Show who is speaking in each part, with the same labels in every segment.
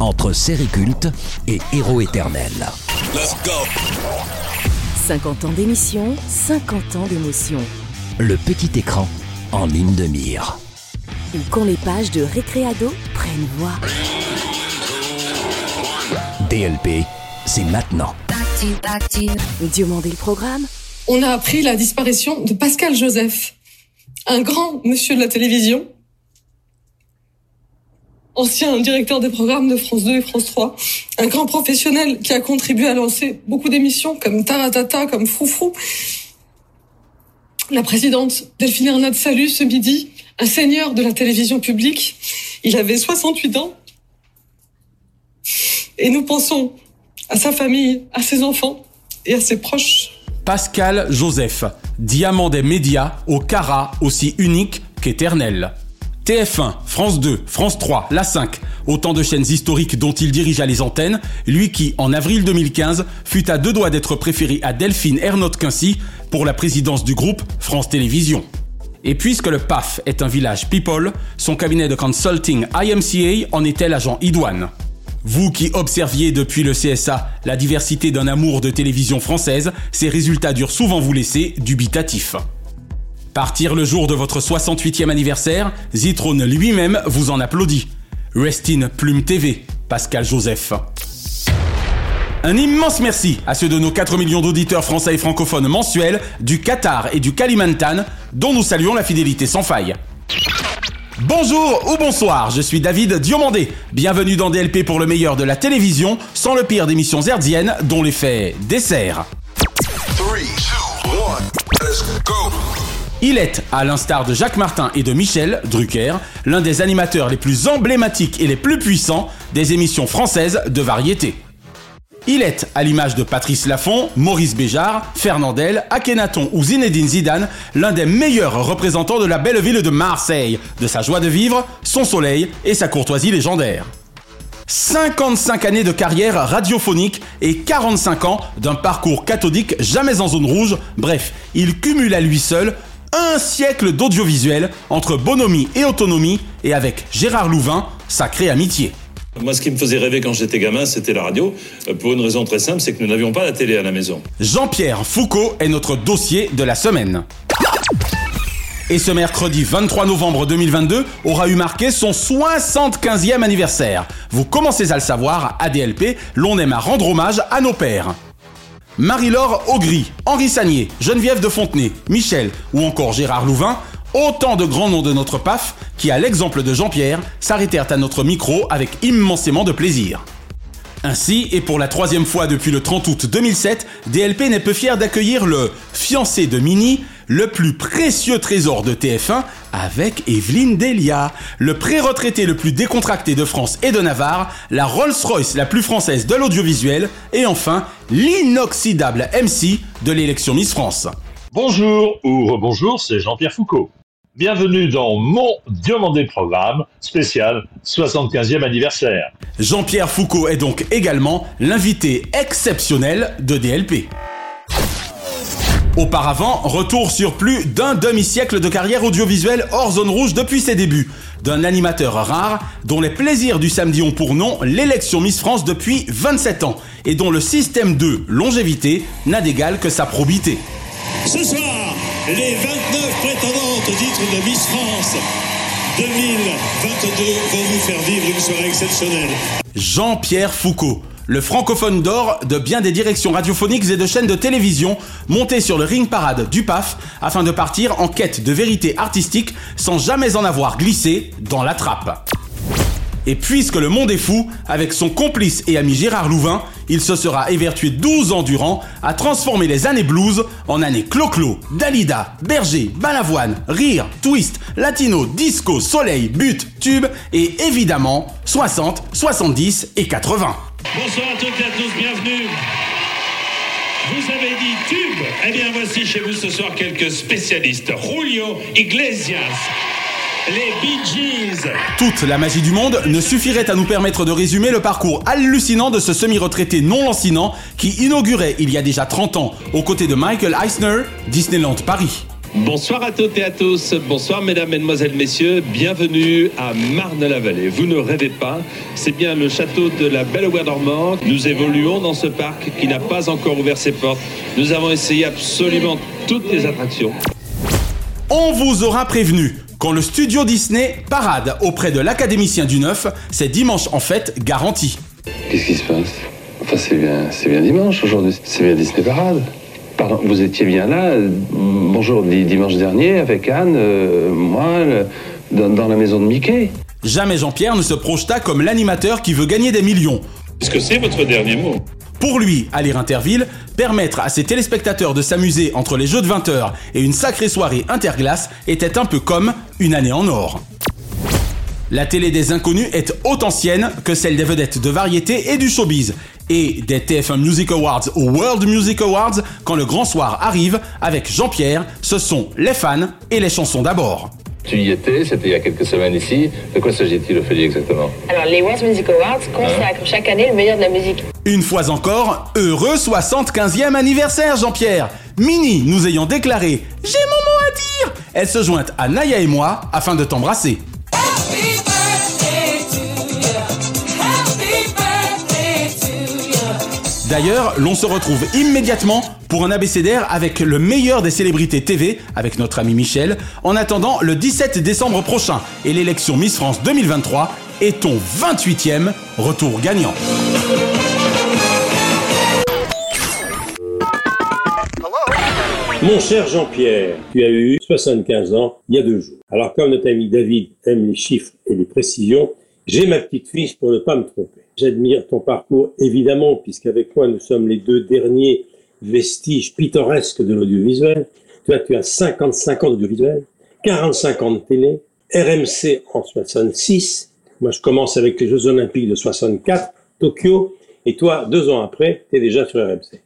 Speaker 1: Entre série culte et héros éternel.
Speaker 2: 50 ans d'émission, 50 ans d'émotion.
Speaker 1: Le petit écran en ligne de mire.
Speaker 2: Ou quand les pages de Récréado prennent voix.
Speaker 1: DLP, c'est maintenant.
Speaker 2: Diomandé le programme,
Speaker 3: on a appris la disparition de Pascal Joseph, un grand monsieur de la télévision, ancien directeur des programmes de France 2 et France 3, un grand professionnel qui a contribué à lancer beaucoup d'émissions comme Taratata, comme Foufou. La présidente Delphine Ernaud salue ce midi, un seigneur de la télévision publique. Il avait 68 ans. Et nous pensons à sa famille, à ses enfants et à ses proches.
Speaker 4: Pascal Joseph, diamant des médias au cara aussi unique qu'éternel. TF1, France 2, France 3, La 5, autant de chaînes historiques dont il dirigea les antennes, lui qui, en avril 2015, fut à deux doigts d'être préféré à Delphine Ernotte Quincy pour la présidence du groupe France Télévisions. Et puisque le PAF est un village people, son cabinet de consulting IMCA en était l'agent idoine. Vous qui observiez depuis le CSA la diversité d'un amour de télévision française, ces résultats durent souvent vous laisser dubitatif. Partir le jour de votre 68e anniversaire, Zitrone lui-même vous en applaudit. Rest in Plume TV, Pascal Joseph. Un immense merci à ceux de nos 4 millions d'auditeurs français et francophones mensuels du Qatar et du Kalimantan, dont nous saluons la fidélité sans faille. Bonjour ou bonsoir, je suis David Diomandé. Bienvenue dans DLP pour le meilleur de la télévision, sans le pire d'émissions herdiennes dont l'effet dessert.
Speaker 5: Three, two, one. Let's go.
Speaker 4: Il est, à l'instar de Jacques Martin et de Michel Drucker, l'un des animateurs les plus emblématiques et les plus puissants des émissions françaises de variété. Il est, à l'image de Patrice Laffont, Maurice Béjart, Fernandel, Akhenaton ou Zinedine Zidane, l'un des meilleurs représentants de la belle ville de Marseille, de sa joie de vivre, son soleil et sa courtoisie légendaire. 55 années de carrière radiophonique et 45 ans d'un parcours cathodique jamais en zone rouge, bref, il cumule à lui seul un siècle d'audiovisuel entre bonhomie et autonomie et avec Gérard Louvain, sacrée amitié.
Speaker 6: Moi, ce qui me faisait rêver quand j'étais gamin, c'était la radio, euh, pour une raison très simple, c'est que nous n'avions pas la télé à la maison.
Speaker 4: Jean-Pierre Foucault est notre dossier de la semaine. Et ce mercredi 23 novembre 2022 aura eu marqué son 75e anniversaire. Vous commencez à le savoir, à DLP, l'on aime à rendre hommage à nos pères. Marie-Laure Augry, Henri Sagnier, Geneviève de Fontenay, Michel ou encore Gérard Louvain, autant de grands noms de notre PAF qui, à l'exemple de Jean-Pierre, s'arrêtèrent à notre micro avec immensément de plaisir. Ainsi, et pour la troisième fois depuis le 30 août 2007, DLP n'est peu fier d'accueillir le fiancé de Mini, le plus précieux trésor de TF1, avec Evelyne Delia, le pré-retraité le plus décontracté de France et de Navarre, la Rolls-Royce la plus française de l'audiovisuel, et enfin, l'inoxydable MC de l'élection Miss France.
Speaker 7: Bonjour ou rebonjour, c'est Jean-Pierre Foucault. Bienvenue dans mon Diomandé Programme spécial 75e anniversaire.
Speaker 4: Jean-Pierre Foucault est donc également l'invité exceptionnel de DLP. Auparavant, retour sur plus d'un demi-siècle de carrière audiovisuelle hors zone rouge depuis ses débuts, d'un animateur rare dont les plaisirs du samedi ont pour nom l'élection Miss France depuis 27 ans et dont le système de longévité n'a d'égal que sa probité.
Speaker 8: Ce soir, les 29 prétendantes au titre de Miss France 2022 vont vous faire vivre une soirée exceptionnelle.
Speaker 4: Jean-Pierre Foucault, le francophone d'or de bien des directions radiophoniques et de chaînes de télévision, monté sur le ring parade du PAF afin de partir en quête de vérité artistique sans jamais en avoir glissé dans la trappe. Et puisque le monde est fou, avec son complice et ami Gérard Louvain, il se sera évertué 12 ans durant à transformer les années blues en années clo-clo, Dalida, Berger, Balavoine, Rire, Twist, Latino, Disco, Soleil, But, Tube et évidemment 60, 70 et 80.
Speaker 8: Bonsoir à toutes et à tous, bienvenue. Vous avez dit tube Eh bien, voici chez vous ce soir quelques spécialistes. Julio Iglesias. Les Bee Gees.
Speaker 4: Toute la magie du monde ne suffirait à nous permettre de résumer le parcours hallucinant de ce semi-retraité non lancinant qui inaugurait il y a déjà 30 ans, aux côtés de Michael Eisner, Disneyland Paris.
Speaker 9: Bonsoir à toutes et à tous. Bonsoir mesdames, mesdemoiselles, messieurs. Bienvenue à Marne-la-Vallée. Vous ne rêvez pas, c'est bien le château de la Belle Dormant. Nous évoluons dans ce parc qui n'a pas encore ouvert ses portes. Nous avons essayé absolument toutes les attractions.
Speaker 4: On vous aura prévenu. Quand le studio Disney parade auprès de l'académicien du Neuf, c'est dimanche en fait garanti.
Speaker 10: Qu'est-ce qui se passe? Enfin, c'est bien, c'est bien dimanche aujourd'hui. C'est bien Disney Parade. Pardon, vous étiez bien là, bonjour, di- dimanche dernier, avec Anne, euh, moi, le- dans, dans la maison de Mickey.
Speaker 4: Jamais Jean-Pierre ne se projeta comme l'animateur qui veut gagner des millions.
Speaker 6: Est-ce que c'est votre dernier mot?
Speaker 4: Pour lui, aller Interville, permettre à ses téléspectateurs de s'amuser entre les jeux de 20 heures et une sacrée soirée interglace était un peu comme une année en or. La télé des inconnus est autant ancienne que celle des vedettes de variété et du showbiz, et des TF1 Music Awards aux World Music Awards quand le grand soir arrive avec Jean-Pierre, ce sont les fans et les chansons d'abord.
Speaker 10: Tu y étais, c'était il y a quelques semaines ici. De quoi s'agit-il, Ophélie, exactement
Speaker 11: Alors, les World Music Awards consacrent chaque année le meilleur de la musique.
Speaker 4: Une fois encore, heureux 75e anniversaire Jean-Pierre Mini nous ayant déclaré « J'ai mon mot à dire !» Elle se joint à Naya et moi afin de t'embrasser. D'ailleurs, l'on se retrouve immédiatement pour un abécédaire avec le meilleur des célébrités TV, avec notre ami Michel, en attendant le 17 décembre prochain et l'élection Miss France 2023 et ton 28e retour gagnant.
Speaker 12: Mon cher Jean-Pierre, tu as eu 75 ans il y a deux jours. Alors comme notre ami David aime les chiffres et les précisions, j'ai ma petite fiche pour ne pas me tromper. J'admire ton parcours évidemment, puisqu'avec moi nous sommes les deux derniers vestiges pittoresques de l'audiovisuel. Toi, tu as 55 ans d'audiovisuel, 45 ans de télé, RMC en 66. Moi, je commence avec les Jeux Olympiques de 64, Tokyo, et toi, deux ans après, tu es déjà sur RMC.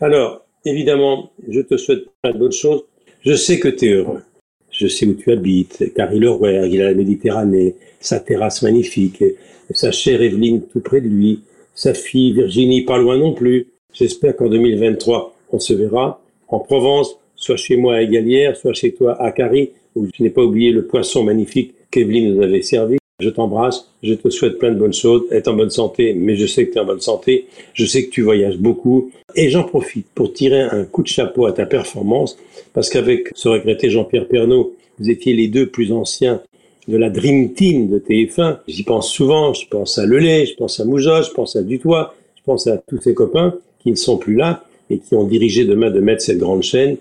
Speaker 12: Alors, évidemment, je te souhaite plein bonnes choses. Je sais que tu es heureux. Je sais où tu habites, car il est il a la Méditerranée, sa terrasse magnifique, sa chère Evelyne tout près de lui, sa fille Virginie pas loin non plus. J'espère qu'en 2023, on se verra en Provence, soit chez moi à Égalière, soit chez toi à Carrie, où je n'ai pas oublié le poisson magnifique qu'Evelyne nous avait servi. Je t'embrasse, je te souhaite plein de bonnes choses, être en bonne santé, mais je sais que tu es en bonne santé, je sais que tu voyages beaucoup, et j'en profite pour tirer un coup de chapeau à ta performance, parce qu'avec ce regretté Jean-Pierre Pernaud, vous étiez les deux plus anciens de la Dream Team de TF1. J'y pense souvent, je pense à Lelay, je pense à Moujotte, je pense à Dutoit, je pense à tous ces copains qui ne sont plus là et qui ont dirigé demain de mettre cette grande chaîne.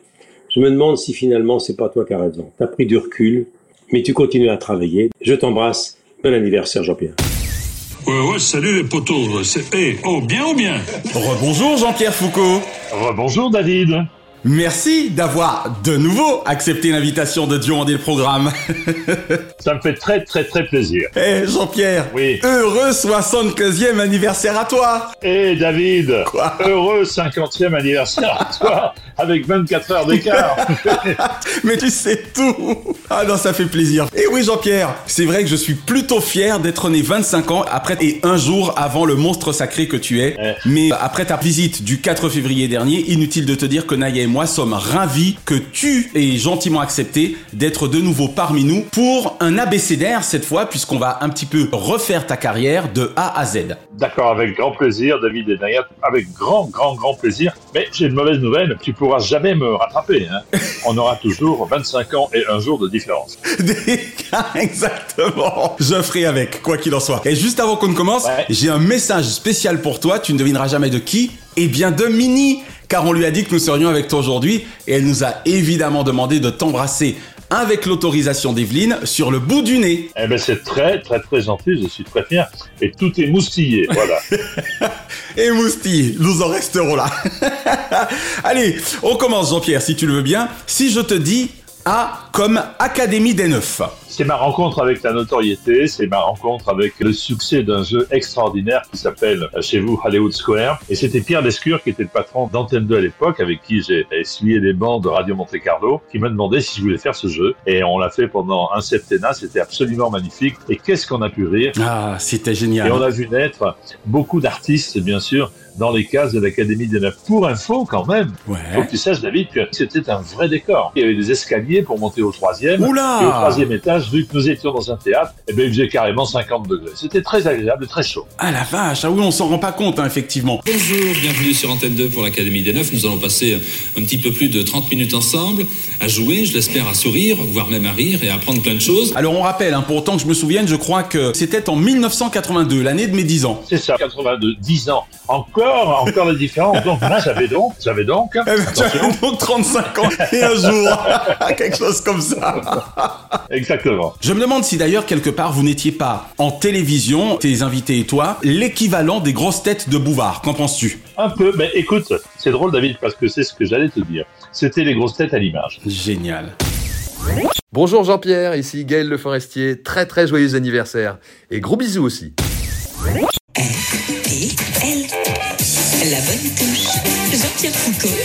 Speaker 12: Je me demande si finalement c'est pas toi qui as raison. Tu as pris du recul, mais tu continues à travailler. Je t'embrasse. Bon anniversaire Jean-Pierre.
Speaker 8: Ouais, ouais, salut les potos. C'est, eh, oh, bien ou bien?
Speaker 4: Rebonjour Jean-Pierre Foucault
Speaker 7: Rebonjour David
Speaker 4: Merci d'avoir de nouveau accepté l'invitation de demander le programme.
Speaker 7: Ça me fait très très très plaisir.
Speaker 4: Eh Jean-Pierre,
Speaker 7: Oui.
Speaker 4: heureux 75e anniversaire à toi
Speaker 7: Et David,
Speaker 4: Quoi
Speaker 7: heureux 50e anniversaire à toi, avec 24 heures d'écart.
Speaker 4: Mais tu sais tout Ah non, ça fait plaisir. Et oui Jean-Pierre, c'est vrai que je suis plutôt fier d'être né 25 ans après et un jour avant le monstre sacré que tu es.
Speaker 7: Ouais.
Speaker 4: Mais après ta visite du 4 février dernier, inutile de te dire que Naya et moi sommes ravis que tu aies gentiment accepté d'être de nouveau parmi nous pour un abécédaire cette fois, puisqu'on va un petit peu refaire ta carrière de A à Z.
Speaker 7: D'accord, avec grand plaisir, David et Naya, avec grand, grand, grand plaisir. Mais j'ai une mauvaise nouvelle, tu pourras jamais me rattraper. Hein. On aura toujours 25 ans et un jour de différence.
Speaker 4: Exactement. Je ferai avec, quoi qu'il en soit. Et juste avant qu'on ne commence,
Speaker 7: Ouais.
Speaker 4: j'ai un message spécial pour toi. Tu ne devineras jamais de qui. Eh bien, de Mini. Car on lui a dit que nous serions avec toi aujourd'hui. Et elle nous a évidemment demandé de t'embrasser avec l'autorisation d'Evelyne sur le bout du nez.
Speaker 7: Eh ben c'est très, très, très gentil, je suis très fier. Et tout est moustillé, voilà.
Speaker 4: Et Mousti, nous en resterons là. Allez, on commence Jean-Pierre, si tu le veux bien. Si je te dis A comme Académie des Neufs.
Speaker 7: C'est ma rencontre avec la notoriété, c'est ma rencontre avec le succès d'un jeu extraordinaire qui s'appelle euh, chez vous Hollywood Square. Et c'était Pierre Lescure qui était le patron d'Antenne 2 à l'époque, avec qui j'ai essuyé les bancs de Radio Monte Carlo, qui m'a demandé si je voulais faire ce jeu. Et on l'a fait pendant un septennat, c'était absolument magnifique. Et qu'est-ce qu'on a pu rire?
Speaker 4: Ah, c'était génial.
Speaker 7: Et on a vu naître beaucoup d'artistes, bien sûr, dans les cases de l'Académie des Neufs. Pour info, quand même,
Speaker 4: Ouais.
Speaker 7: faut que tu saches, David, que c'était un vrai décor. Il y avait des escaliers pour monter au troisième.
Speaker 4: Oula
Speaker 7: Et au troisième étage, vu que nous étions dans un théâtre, eh ben, il faisait carrément 50 degrés. C'était très agréable et très chaud.
Speaker 4: Ah la vache, ah oui, on s'en rend pas compte, hein, effectivement.
Speaker 13: Bonjour, bienvenue sur Antenne 2 pour l'Académie des Neufs. Nous allons passer un petit peu plus de 30 minutes ensemble à jouer, je l'espère à sourire, voire même à rire et à apprendre plein de choses.
Speaker 4: Alors on rappelle, hein, pour autant que je me souvienne, je crois que c'était en 1982, l'année de mes 10 ans.
Speaker 7: C'est ça, 82, 10 ans. Encore, encore la différence. Donc, moi, j'avais donc, j'avais donc,
Speaker 4: Eh ben, tu
Speaker 7: attention.
Speaker 4: avais donc 35 ans et un jour, quelque chose comme ça.
Speaker 7: Exactement.
Speaker 4: Je me demande si d'ailleurs quelque part vous n'étiez pas en télévision, tes invités et toi, l'équivalent des grosses têtes de Bouvard. Qu'en penses-tu?
Speaker 7: Un peu, mais écoute, c'est drôle, David, parce que c'est ce que j'allais te dire. C'était les grosses têtes à l'image.
Speaker 4: Génial.
Speaker 14: Bonjour Jean-Pierre, ici Gaël Le Forestier. Très très joyeux anniversaire. Et gros bisous aussi.
Speaker 15: Elle, la bonne touche. Jean-Pierre Foucault.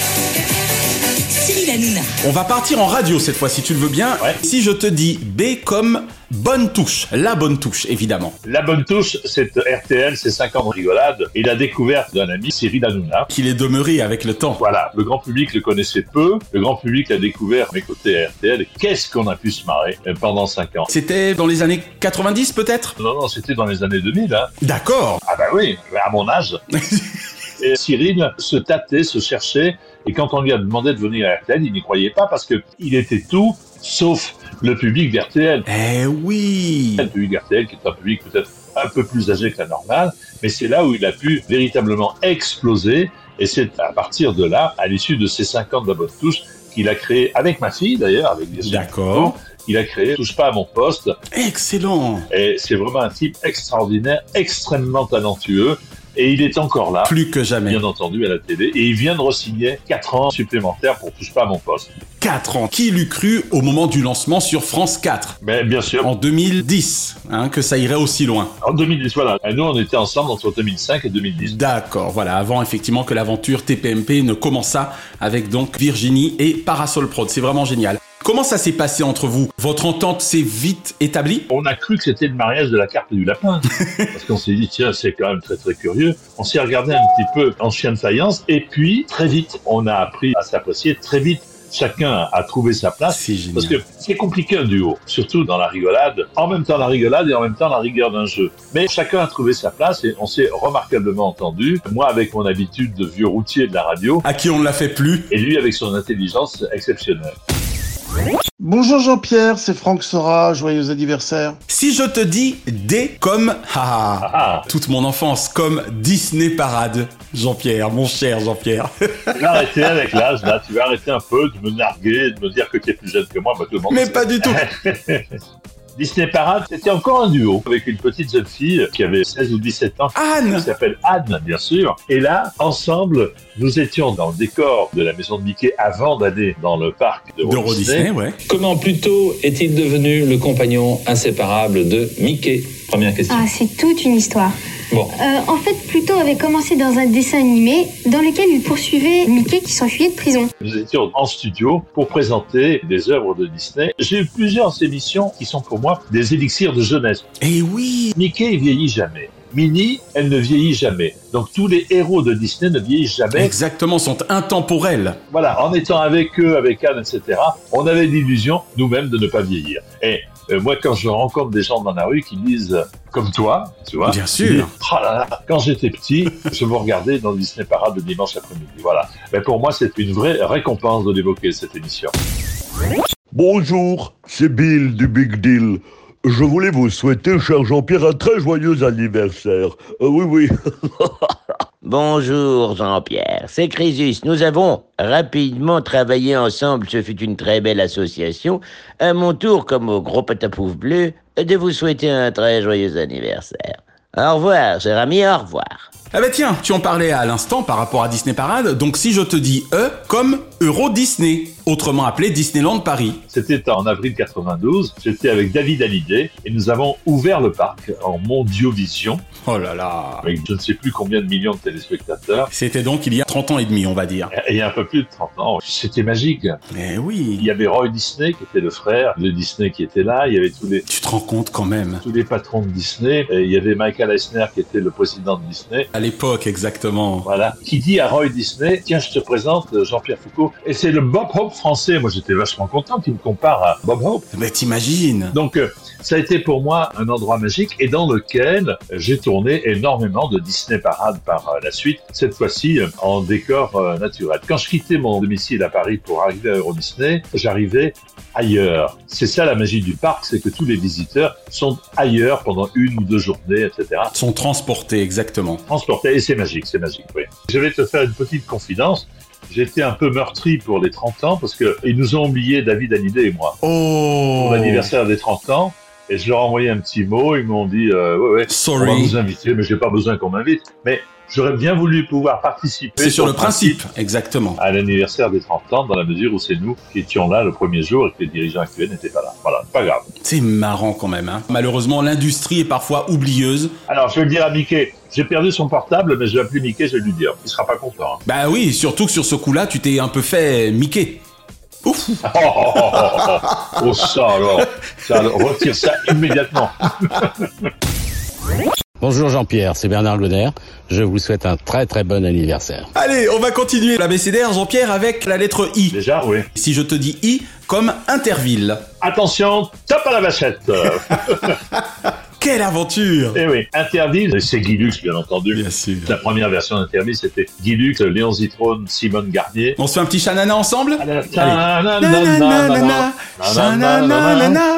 Speaker 15: Cyril Hanouna.
Speaker 4: On va partir en radio cette fois, si tu le veux bien. Si je te dis B comme bonne touche, la bonne touche, évidemment.
Speaker 7: La bonne touche, c'est RTL, c'est 5 ans de rigolade et la découverte d'un ami, Cyril Hanouna.
Speaker 4: Qu'il est demeuré avec le temps.
Speaker 7: Voilà, le grand public le connaissait peu, le grand public l'a découvert côtés à RTL qu'est-ce qu'on a pu se marrer euh, pendant 5 ans?
Speaker 4: C'était dans les années 90 peut-être?
Speaker 7: Non, non, c'était dans les années 2000. Hein.
Speaker 4: D'accord.
Speaker 7: Ah bah oui, à mon âge. et Cyril se tâtait, se cherchait, et quand on lui a demandé de venir à RTL, il n'y croyait pas parce que il était tout sauf le public d'RTL.
Speaker 4: Eh oui
Speaker 7: Le public d'RTL qui est un public peut-être un peu plus âgé que la normale, mais c'est là où il a pu véritablement exploser, et c'est à partir de là, à l'issue de ces 50 de la bonne touche, qu'il a créé, avec ma fille d'ailleurs, avec des
Speaker 4: D'accord.
Speaker 7: il a créé Touche pas à mon poste.
Speaker 4: Excellent.
Speaker 7: Et c'est vraiment un type extraordinaire, extrêmement talentueux. Et il est encore là.
Speaker 4: Plus que jamais.
Speaker 7: Bien entendu, à la télé. Et il vient de re-signer 4 ans supplémentaires pour Touche pas à mon poste.
Speaker 4: 4 ans. Qui l'eût cru au moment du lancement sur France 4
Speaker 7: Mais bien sûr.
Speaker 4: En 2010, hein, que ça irait aussi loin.
Speaker 7: En 2010, voilà. Et nous, on était ensemble entre 2005 et 2010.
Speaker 4: D'accord, voilà, avant effectivement que l'aventure TPMP ne commençât avec donc Virginie et Parasol Prod. C'est vraiment génial. Comment ça s'est passé entre vous? Votre entente s'est vite établie?
Speaker 7: On a cru que c'était le mariage de la carte et du lapin. parce qu'on s'est dit, tiens, c'est quand même très très curieux. On s'est regardé un petit peu en chien de faïence. Et puis, très vite, on a appris à s'apprécier. Très vite, chacun a trouvé sa place.
Speaker 4: C'est génial.
Speaker 7: Parce que c'est compliqué un duo, surtout dans la rigolade. En même temps la rigolade et en même temps la rigueur d'un jeu. Mais chacun a trouvé sa place et on s'est remarquablement entendu. Moi avec mon habitude de vieux routier de la radio.
Speaker 4: À qui on ne l'a fait plus?
Speaker 7: Et lui avec son intelligence exceptionnelle.
Speaker 16: Bonjour Jean-Pierre, c'est Franck Sora, joyeux anniversaire.
Speaker 4: Si je te dis D comme haha,
Speaker 7: Ah,
Speaker 4: toute mon enfance, comme Disney Parade, Jean-Pierre, mon cher Jean-Pierre.
Speaker 7: tu vas arrêter avec l'âge là, tu vas arrêter un peu de me narguer, de me dire que tu es plus jeune que moi, bah, tout le monde
Speaker 4: Mais
Speaker 7: sait.
Speaker 4: pas du tout.
Speaker 7: Disney Parade, c'était encore un duo avec une petite jeune fille qui avait 16 ou 17 ans.
Speaker 4: Anne
Speaker 7: Qui s'appelle Anne, bien sûr. Et là, ensemble, nous étions dans le décor de la maison de Mickey avant d'aller dans le parc de,
Speaker 4: De Walt Disney, ouais.
Speaker 9: Comment plutôt est-il devenu le compagnon inséparable de Mickey? Première question.
Speaker 17: Ah, c'est toute une histoire.
Speaker 9: Bon.
Speaker 17: Euh, en fait, Pluto avait commencé dans un dessin animé dans lequel il poursuivait Mickey qui s'enfuyait de prison.
Speaker 7: Nous étions en studio pour présenter des œuvres de Disney. J'ai eu plusieurs émissions qui sont pour moi des élixirs de jeunesse.
Speaker 4: Et oui
Speaker 7: Mickey il vieillit jamais. Minnie, elle ne vieillit jamais. Donc tous les héros de Disney ne vieillissent jamais.
Speaker 4: Exactement, sont intemporels.
Speaker 7: Voilà, en étant avec eux, avec Anne, etc., on avait l'illusion nous-mêmes de ne pas vieillir. Et euh, moi, quand je rencontre des gens dans la rue qui disent, euh, comme toi, tu vois,
Speaker 4: Bien sûr.
Speaker 7: disent, oh là là, quand j'étais petit, je vous regardais dans Disney Parade le dimanche après-midi. Voilà. Mais pour moi, c'est une vraie récompense de l'évoquer, cette émission.
Speaker 18: Bonjour, c'est Bill du Big Deal. Je voulais vous souhaiter, cher Jean-Pierre, un très joyeux anniversaire. Euh, oui, oui.
Speaker 19: Bonjour Jean-Pierre, c'est Crésus. Nous avons rapidement travaillé ensemble, ce fut une très belle association. À mon tour, comme au gros patapouf bleu, de vous souhaiter un très joyeux anniversaire. Au revoir, cher ami, au revoir.
Speaker 4: Ah bah tiens, tu en parlais à l'instant par rapport à Disney Parade, donc si je te dis E comme Euro Disney, autrement appelé Disneyland Paris.
Speaker 7: C'était en avril 92, j'étais avec David Hallyday et nous avons ouvert le parc en Mondiovision.
Speaker 4: Oh là là
Speaker 7: Avec je ne sais plus combien de millions de téléspectateurs.
Speaker 4: C'était donc il y a 30 ans et demi, on va dire.
Speaker 7: Et il y a un peu plus de 30 ans. C'était magique.
Speaker 4: Mais oui
Speaker 7: Il y avait Roy Disney qui était le frère de Disney qui était là. Il y avait tous les,
Speaker 4: Tu te rends compte quand même
Speaker 7: tous les patrons de Disney. Et il y avait Michael Eisner qui était le président de Disney.
Speaker 4: À l'époque, exactement.
Speaker 7: Voilà. Qui dit à Roy Disney, tiens, je te présente Jean-Pierre Foucault. Et c'est le Bob Hope français. Moi, j'étais vachement content qu'il me compare à Bob Hope.
Speaker 4: Mais t'imagines
Speaker 7: Donc, euh, ça a été pour moi un endroit magique et dans lequel j'ai tourné énormément de Disney Parade par euh, la suite, cette fois-ci euh, en décor euh, naturel. Quand je quittais mon domicile à Paris pour arriver à Euro Disney, j'arrivais ailleurs. C'est ça la magie du parc, c'est que tous les visiteurs sont ailleurs pendant une ou deux journées, etc.
Speaker 4: Sont transportés, exactement.
Speaker 7: Transportés, et c'est magique, c'est magique, oui. Je vais te faire une petite confidence. J'étais un peu meurtri pour les 30 ans parce que ils nous ont oublié David Hallyday et moi
Speaker 4: Oh
Speaker 7: pour l'anniversaire des 30 ans. Et je leur ai envoyé un petit mot. Ils m'ont dit, euh, ouais, ouais,
Speaker 4: Sorry.
Speaker 7: on va vous inviter, mais j'ai pas besoin qu'on m'invite. Mais j'aurais bien voulu pouvoir participer.
Speaker 4: C'est sur le principe, exactement.
Speaker 7: À l'anniversaire des 30 ans, dans la mesure où c'est nous qui étions là le premier jour et que les dirigeants actuels n'étaient pas là. Voilà, pas grave.
Speaker 4: C'est marrant quand même. Hein. Malheureusement, l'industrie est parfois oublieuse.
Speaker 7: Alors, je vais le dire à Mickey. J'ai perdu son portable, mais je vais appeler Mickey, je vais lui dire. Il sera pas content. hein.
Speaker 4: Bah oui, surtout que sur ce coup-là, tu t'es un peu fait Mickey. Ouf
Speaker 7: Oh, oh, oh, oh, oh. Oh, ça alors. Ça, alors, retire ça immédiatement.
Speaker 20: Bonjour Jean-Pierre, c'est Bernard Goder. Je vous souhaite un très très bon anniversaire.
Speaker 4: Allez, on va continuer l'abécédaire, Jean-Pierre, avec la lettre I.
Speaker 7: Déjà, oui.
Speaker 4: Si je te dis I comme Interville.
Speaker 7: Attention, top à la vachette.
Speaker 4: Quelle aventure
Speaker 7: Eh oui, Interville, c'est Guy Lux, bien entendu.
Speaker 4: Bien sûr.
Speaker 7: La première version d'Interville, c'était Guy Lux, Léon Zitrone, Simone Garnier.
Speaker 4: On se fait un petit chanana ensemble? Allez.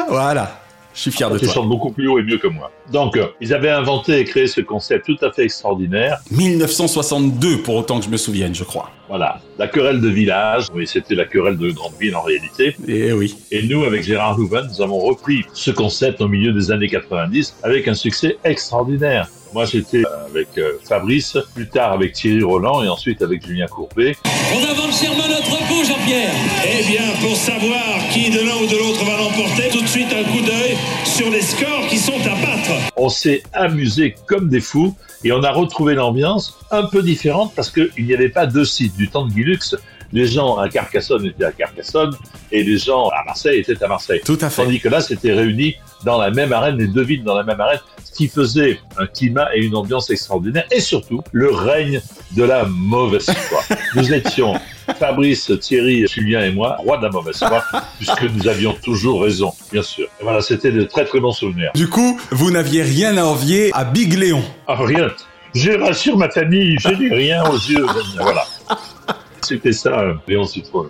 Speaker 4: Voilà. Je suis fier de
Speaker 7: Tu
Speaker 4: toi.
Speaker 7: chantes beaucoup plus haut et mieux que moi. Donc, euh, ils avaient inventé et créé ce concept tout à fait extraordinaire.
Speaker 4: 1962, pour autant que je me souvienne, je crois.
Speaker 7: Voilà, la querelle de village. Oui, c'était la querelle de grande ville en réalité.
Speaker 4: Eh oui.
Speaker 7: Et nous, avec Gérard Louvain, nous avons repris ce concept au milieu des années 90 avec un succès extraordinaire. Moi, j'étais avec euh, Fabrice, plus tard avec Thierry Roland et ensuite avec Julien Courbet.
Speaker 8: On avance chèrement notre repos, Jean-Pierre. Eh bien, pour savoir qui de l'un ou de l'autre va l'emporter, tout de suite un coup d'œil sur les scores qui sont à battre.
Speaker 7: On s'est amusé comme des fous et on a retrouvé l'ambiance un peu différente parce qu'il n'y avait pas deux sites. Du temps de Guy Lux, les gens à Carcassonne étaient à Carcassonne et les gens à Marseille étaient à Marseille.
Speaker 4: Tout à fait.
Speaker 7: Tandis que là, c'était réuni dans la même arène, les deux villes dans la même arène, ce qui faisait un climat et une ambiance extraordinaire et surtout le règne de la mauvaise foi. Nous étions Fabrice, Thierry, Julien et moi, rois de la mauvaise foi, puisque nous avions toujours raison, bien sûr. Et voilà, c'était de très très bons souvenirs.
Speaker 4: Du coup, vous n'aviez rien à envier à Big Léon.
Speaker 7: Ah, rien. Je rassure ma famille, je n'ai rien aux yeux. Voilà. C'était ça, euh, Léon Citrone.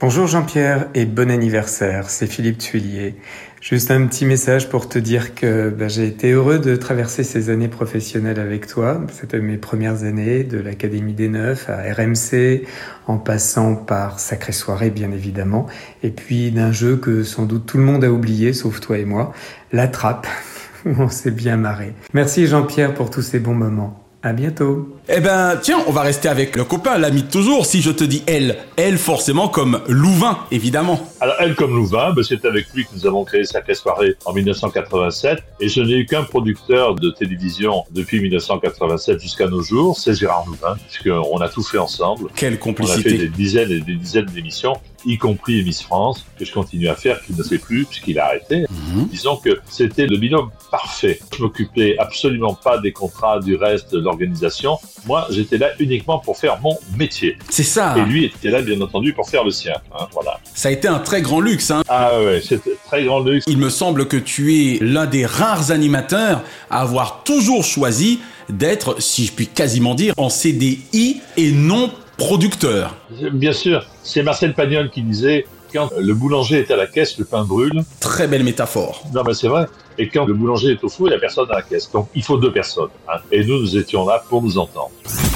Speaker 21: Bonjour Jean-Pierre et bon anniversaire, c'est Philippe Tuillier. Juste un petit message pour te dire que bah, j'ai été heureux de traverser ces années professionnelles avec toi. C'était mes premières années de l'Académie des Neufs à RMC, en passant par Sacrée Soirée bien évidemment, et puis d'un jeu que sans doute tout le monde a oublié, sauf toi et moi, La Trappe, où on s'est bien marré. Merci Jean-Pierre pour tous ces bons moments. À bientôt.
Speaker 4: Eh ben, tiens, on va rester avec le copain, l'ami de toujours. Si je te dis elle, elle forcément comme Louvain, évidemment.
Speaker 7: Alors, elle comme Louvain, ben, c'est avec lui que nous avons créé Sacrée Soirée en 1987. Et je n'ai eu qu'un producteur de télévision depuis 1987 jusqu'à nos jours, c'est Gérard Louvain, puisqu'on a tout fait ensemble.
Speaker 4: Quelle
Speaker 7: On a
Speaker 4: complicité.
Speaker 7: fait des dizaines et des dizaines d'émissions, y compris Miss France, que je continue à faire, qu'il ne fait plus, puisqu'il a arrêté. Disons que c'était le binôme parfait. Je m'occupais absolument pas des contrats, du reste de l'organisation. Moi, j'étais là uniquement pour faire mon métier.
Speaker 4: C'est ça.
Speaker 7: Et lui était là, bien entendu, pour faire le sien. hein, voilà.
Speaker 4: Ça a été un très grand luxe. Hein.
Speaker 7: Ah ouais, c'était très grand luxe.
Speaker 4: Il me semble que tu es l'un des rares animateurs à avoir toujours choisi d'être, si je puis quasiment dire, en CDI et non producteur.
Speaker 7: Bien sûr, c'est Marcel Pagnol qui disait Quand le boulanger est à la caisse, le pain brûle.
Speaker 4: Très belle métaphore.
Speaker 7: Non, mais c'est vrai. Et quand le boulanger est au four, il n'y a personne à la caisse. Donc, il faut deux personnes. hein. Et nous, nous étions là pour nous entendre.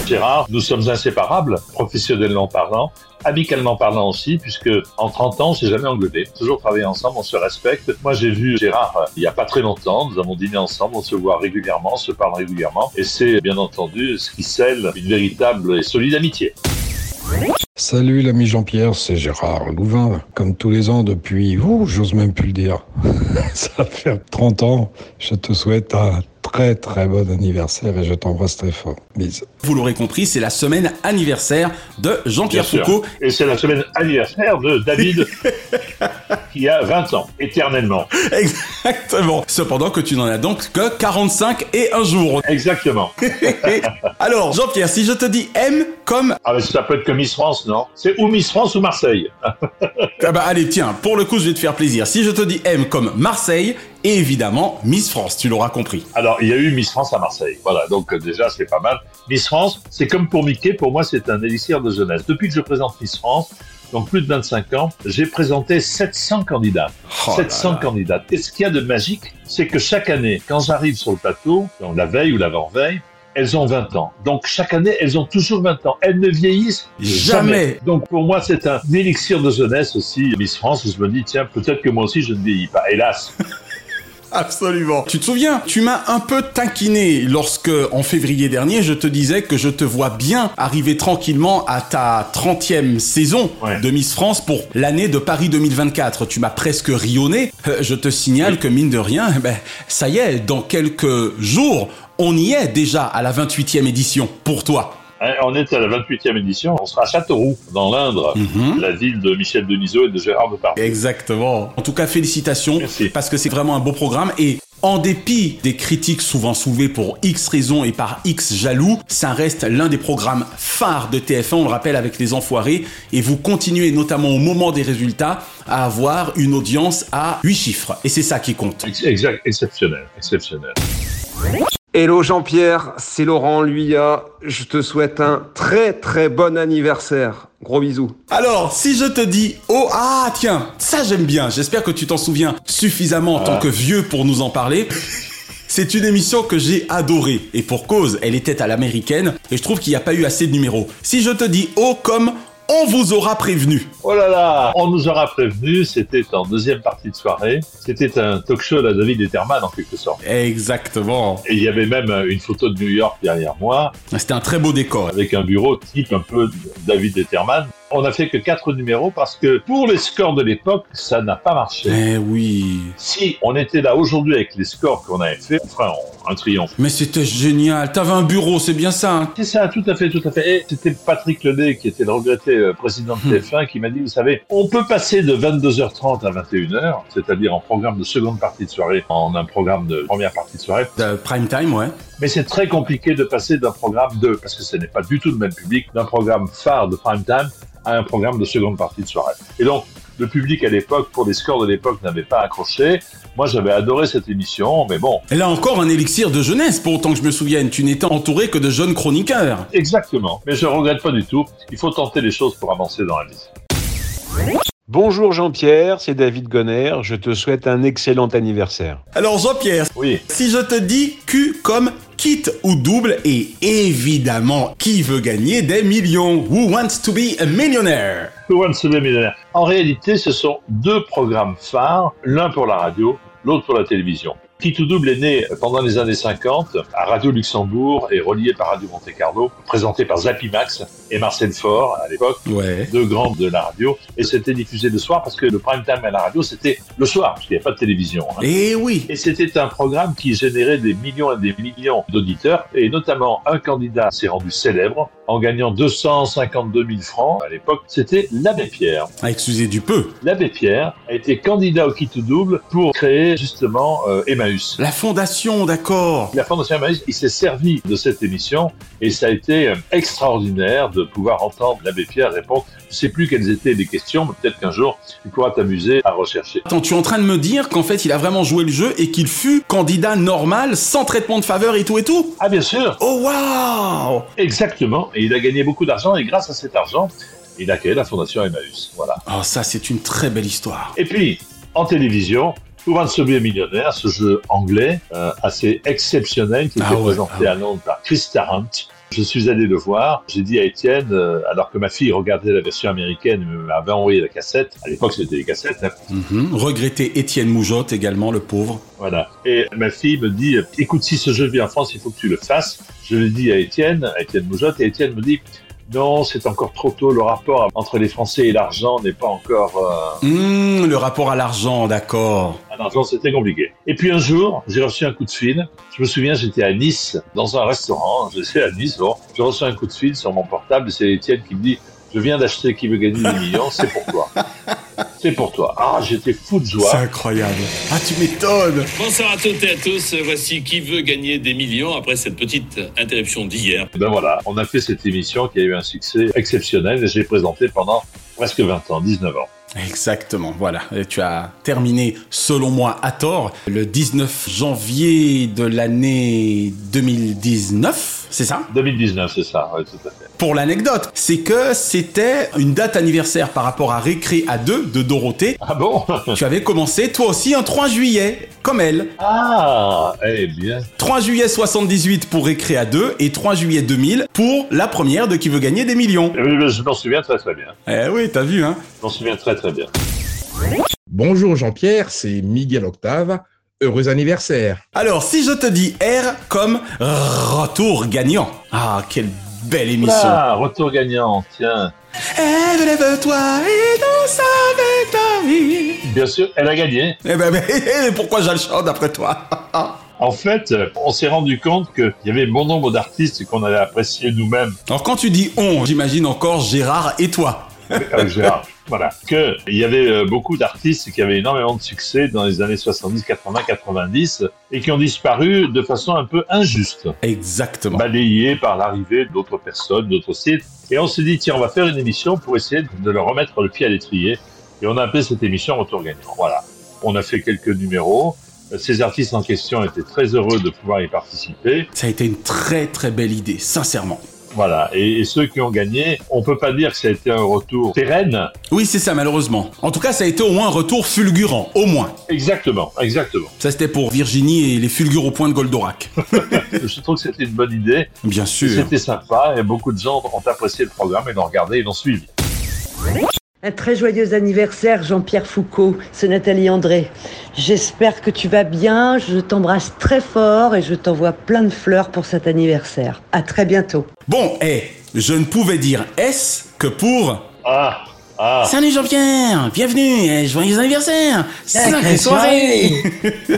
Speaker 7: Gérard, nous sommes inséparables, professionnellement parlant, amicalement parlant aussi, puisque en 30 ans, on s'est jamais engueulé. Toujours travaillé ensemble, on se respecte. Moi, j'ai vu Gérard euh, il y a pas très longtemps. Nous avons dîné ensemble, on se voit régulièrement, on se parle régulièrement. Et c'est, bien entendu, ce qui scelle une véritable et solide amitié.
Speaker 22: Salut l'ami Jean-Pierre, c'est Gérard Louvain. Comme tous les ans depuis, ouh, j'ose même plus le dire. Ça fait 30 ans. Je te souhaite un très très bon anniversaire et je t'embrasse très fort.
Speaker 4: Vous l'aurez compris, c'est la semaine anniversaire de Jean-Pierre
Speaker 7: sûr.
Speaker 4: Foucault.
Speaker 7: Et c'est la semaine anniversaire de David, qui a 20 ans, éternellement.
Speaker 4: Exactement. Cependant que tu n'en as donc que 45 et un jour.
Speaker 7: Exactement.
Speaker 4: Alors, Jean-Pierre, si je te dis M comme...
Speaker 7: Ah, mais ça peut être comme Miss France, non? C'est ou Miss France ou Marseille.
Speaker 4: Ah bah allez, tiens, pour le coup, je vais te faire plaisir. Si je te dis M comme Marseille, et évidemment Miss France, tu l'auras compris.
Speaker 7: Alors, il y a eu Miss France à Marseille. Voilà, donc euh, déjà, c'est pas mal. Miss France, c'est comme pour Mickey, pour moi, c'est un élixir de jeunesse. Depuis que je présente Miss France, donc plus de 25 ans, j'ai présenté 700 candidats.
Speaker 4: Oh là
Speaker 7: 700
Speaker 4: là.
Speaker 7: candidats. Et ce qu'il y a de magique, c'est que chaque année, quand j'arrive sur le plateau, donc la veille ou l'avant-veille, elles ont 20 ans. Donc chaque année, elles ont toujours 20 ans. Elles ne vieillissent
Speaker 4: Jamais.
Speaker 7: jamais. Donc pour moi, c'est un élixir de jeunesse aussi, Miss France, où je me dis, tiens, peut-être que moi aussi, je ne vieillis pas. Hélas.
Speaker 4: Absolument. Tu te souviens, tu m'as un peu taquiné lorsque, en février dernier, je te disais que je te vois bien arriver tranquillement à ta 30e saison de Miss France pour l'année de Paris 2024. Tu m'as presque rionné. Euh, Je te signale que mine de rien, eh ben, ça y est, dans quelques jours, on y est déjà à la 28e édition pour toi.
Speaker 7: Hein, On est à la 28e édition, on sera à Châteauroux, dans l'Indre, la ville de Michel Denisot et de Gérard Depardieu.
Speaker 4: Exactement. En tout cas, félicitations, parce que c'est vraiment un beau programme et en dépit des critiques souvent soulevées pour X raisons et par X jaloux, ça reste l'un des programmes phares de TF1, on le rappelle avec les enfoirés, et vous continuez notamment au moment des résultats à avoir une audience à 8 chiffres. Et c'est ça qui compte.
Speaker 7: Exact, exceptionnel, exceptionnel.
Speaker 14: Hello Jean-Pierre, c'est Laurent Luya. Je te souhaite un très très bon anniversaire. Gros bisous.
Speaker 4: Alors, si je te dis oh ah tiens, ça j'aime bien. J'espère que tu t'en souviens suffisamment en tant
Speaker 7: Ah.
Speaker 4: que vieux pour nous en parler. C'est une émission que j'ai adorée et pour cause, elle était à l'américaine et je trouve qu'il n'y a pas eu assez de numéros. Si je te dis oh comme on vous aura prévenu.
Speaker 7: Oh là là, on nous aura prévenu, c'était en deuxième partie de soirée. C'était un talk show à David Letterman en quelque sorte.
Speaker 4: Exactement.
Speaker 7: Et il y avait même une photo de New York derrière moi.
Speaker 4: C'était un très beau décor.
Speaker 7: Avec un bureau type un peu David Letterman. On n'a fait que quatre numéros parce que pour les scores de l'époque, ça n'a pas marché.
Speaker 4: Eh oui.
Speaker 7: Si on était là aujourd'hui avec les scores qu'on avait fait, on ferait un triomphe.
Speaker 4: Mais c'était génial. T'avais un bureau, c'est bien ça. hein
Speaker 7: C'est ça, tout à fait, tout à fait. Et c'était Patrick Ledet, qui était le regretté euh, président de TF1, qui m'a dit, vous savez, on peut passer de 22h30 à 21h, c'est-à-dire en programme de seconde partie de soirée, en un programme de première partie de soirée.
Speaker 4: De prime time, ouais.
Speaker 7: Mais c'est très compliqué de passer d'un programme de, parce que ce n'est pas du tout le même public, d'un programme phare de prime time à un programme de seconde partie de soirée. Et donc, le public à l'époque, pour les scores de l'époque, n'avait pas accroché. Moi, j'avais adoré cette émission, mais bon.
Speaker 4: Et là encore un élixir de jeunesse, pour autant que je me souvienne. Tu n'étais entouré que de jeunes chroniqueurs.
Speaker 7: Exactement. Mais je regrette pas du tout. Il faut tenter les choses pour avancer dans la vie.
Speaker 23: Bonjour Jean-Pierre, c'est David Gonner. Je te souhaite un excellent anniversaire.
Speaker 4: Alors Jean-Pierre,
Speaker 7: oui.
Speaker 4: si je te dis Q comme kit ou double, et évidemment, qui veut gagner des millions? Who wants to be a millionaire?
Speaker 7: Who wants to be a millionaire? En réalité, ce sont deux programmes phares, l'un pour la radio, l'autre pour la télévision. Kit ou double est né pendant les années 50 à Radio Luxembourg et relié par Radio Monte Carlo, présenté par Zappy Max et Marcel Faure à l'époque,
Speaker 4: ouais.
Speaker 7: deux grands de la radio. Et c'était diffusé le soir parce que le prime time à la radio, c'était le soir, parce qu'il n'y avait pas de télévision. hein.
Speaker 4: Et oui
Speaker 7: Et c'était un programme qui générait des millions et des millions d'auditeurs. Et notamment, un candidat s'est rendu célèbre en gagnant 252 000 francs à l'époque. C'était l'abbé Pierre.
Speaker 4: Ah, excusez du peu.
Speaker 7: L'abbé Pierre a été candidat au kit ou double pour créer justement euh, Emmaüs.
Speaker 4: La fondation, d'accord.
Speaker 7: La fondation Emmaüs, il s'est servi de cette émission et ça a été euh, extraordinaire de pouvoir entendre l'abbé Pierre répondre. Je sais plus quelles étaient les questions, mais peut-être qu'un jour, tu pourras t'amuser à rechercher.
Speaker 4: Attends, tu es en train de me dire qu'en fait, il a vraiment joué le jeu et qu'il fut candidat normal, sans traitement de faveur et tout et tout?
Speaker 7: Ah, bien sûr
Speaker 4: Oh, waouh
Speaker 7: Exactement. Et il a gagné beaucoup d'argent et grâce à cet argent, Il a créé la fondation Emmaüs. Voilà.
Speaker 4: Oh, ça, c'est une très belle histoire.
Speaker 7: Et puis, en télévision, Be a Millionaire, ce jeu anglais euh, assez exceptionnel qui
Speaker 4: Ah
Speaker 7: était
Speaker 4: ouais,
Speaker 7: présenté
Speaker 4: ah ouais.
Speaker 7: à Londres par Chris Tarrant. Je suis allé le voir. J'ai dit à Étienne, euh, alors que ma fille regardait la version américaine, m'avait envoyé la cassette. À l'époque, c'était les cassettes. hein.
Speaker 4: Mhm. Regretter Étienne Moujotte également, le pauvre.
Speaker 7: Voilà. Et ma fille me dit, écoute, si ce jeu vient en France, il faut que tu le fasses. Je le dis à Étienne, à Étienne Moujotte, et Étienne me dit, non, c'est encore trop tôt. Le rapport entre les Français et l'argent n'est pas encore. euh,
Speaker 4: Hmm, le rapport à l'argent, d'accord.
Speaker 7: à l'argent, c'était compliqué. Et puis un jour, j'ai reçu un coup de fil. Je me souviens, j'étais à Nice, dans un restaurant. J'étais à Nice, bon. Je reçois un coup de fil sur mon portable. C'est Étienne qui me dit, je viens d'acheter Qui veut gagner des millions. C'est pour toi. C'est pour toi. Ah, j'étais fou de joie.
Speaker 4: C'est incroyable. Ah, tu m'étonnes.
Speaker 9: Bonsoir à toutes et à tous. Voici qui veut gagner des millions après cette petite interruption d'hier.
Speaker 7: Ben voilà, on a fait cette émission qui a eu un succès exceptionnel et j'ai présenté pendant presque 20 ans, 19 ans.
Speaker 4: Exactement, voilà. Et tu as terminé, selon moi, à tort, le 19 janvier de l'année 2019, c'est ça?
Speaker 7: 2019, c'est ça, oui, tout à fait.
Speaker 4: Pour l'anecdote, c'est que c'était une date anniversaire par rapport à Récré à 2 de Dorothée.
Speaker 7: Ah bon
Speaker 4: Tu avais commencé, toi aussi, un 3 juillet, comme elle.
Speaker 7: Ah, eh bien.
Speaker 4: 3 juillet 78 pour Récré à 2 et 3 juillet 2000 pour la première de Qui veut gagner des millions.
Speaker 7: Eh oui, je m'en souviens très très bien.
Speaker 4: Eh oui, t'as vu, hein
Speaker 7: Je m'en souviens très très bien.
Speaker 24: Bonjour Jean-Pierre, c'est Miguel Octave. Heureux anniversaire.
Speaker 4: Alors, si je te dis R comme retour gagnant. Ah, quelle belle émission.
Speaker 7: Ah, retour gagnant, tiens.
Speaker 4: Lève-toi et danse avec ta vie.
Speaker 7: Bien sûr, elle a gagné.
Speaker 4: Eh ben, mais pourquoi je le chante d'après toi?
Speaker 7: En fait, euh, on s'est rendu compte qu'il y avait bon nombre d'artistes qu'on avait appréciés nous-mêmes.
Speaker 4: Alors, quand tu dis on, j'imagine encore Gérard et toi.
Speaker 7: Avec Gérard. Voilà. Que il y avait euh, beaucoup d'artistes qui avaient énormément de succès dans les années 70, 80, 90 et qui ont disparu de façon un peu injuste.
Speaker 4: Exactement.
Speaker 7: Balayés par l'arrivée d'autres personnes, d'autres sites. Et on s'est dit, tiens, on va faire une émission pour essayer de leur remettre le pied à l'étrier. Et on a appelé cette émission Retour gagnant. Voilà. On a fait quelques numéros. Ces artistes en question étaient très heureux de pouvoir y participer.
Speaker 4: Ça a été une très très belle idée, sincèrement.
Speaker 7: Voilà. Et, et ceux qui ont gagné, on peut pas dire que ça a été un retour pérenne.
Speaker 4: Oui, c'est ça, malheureusement. En tout cas, ça a été au moins un retour fulgurant, au moins.
Speaker 7: Exactement, exactement.
Speaker 4: Ça, c'était pour Virginie et les fulgures au point de Goldorak.
Speaker 7: Je trouve que c'était une bonne idée.
Speaker 4: Bien sûr.
Speaker 7: C'était sympa et beaucoup de gens ont apprécié le programme et l'ont regardé et l'ont suivi.
Speaker 25: Un très joyeux anniversaire, Jean-Pierre Foucault. C'est Nathalie André. J'espère que tu vas bien. Je t'embrasse très fort et je t'envoie plein de fleurs pour cet anniversaire. À très bientôt.
Speaker 4: Bon, eh, je ne pouvais dire S que pour...
Speaker 7: Ah, ah.
Speaker 4: Salut Jean-Pierre, bienvenue, et joyeux anniversaire Sacrée soirée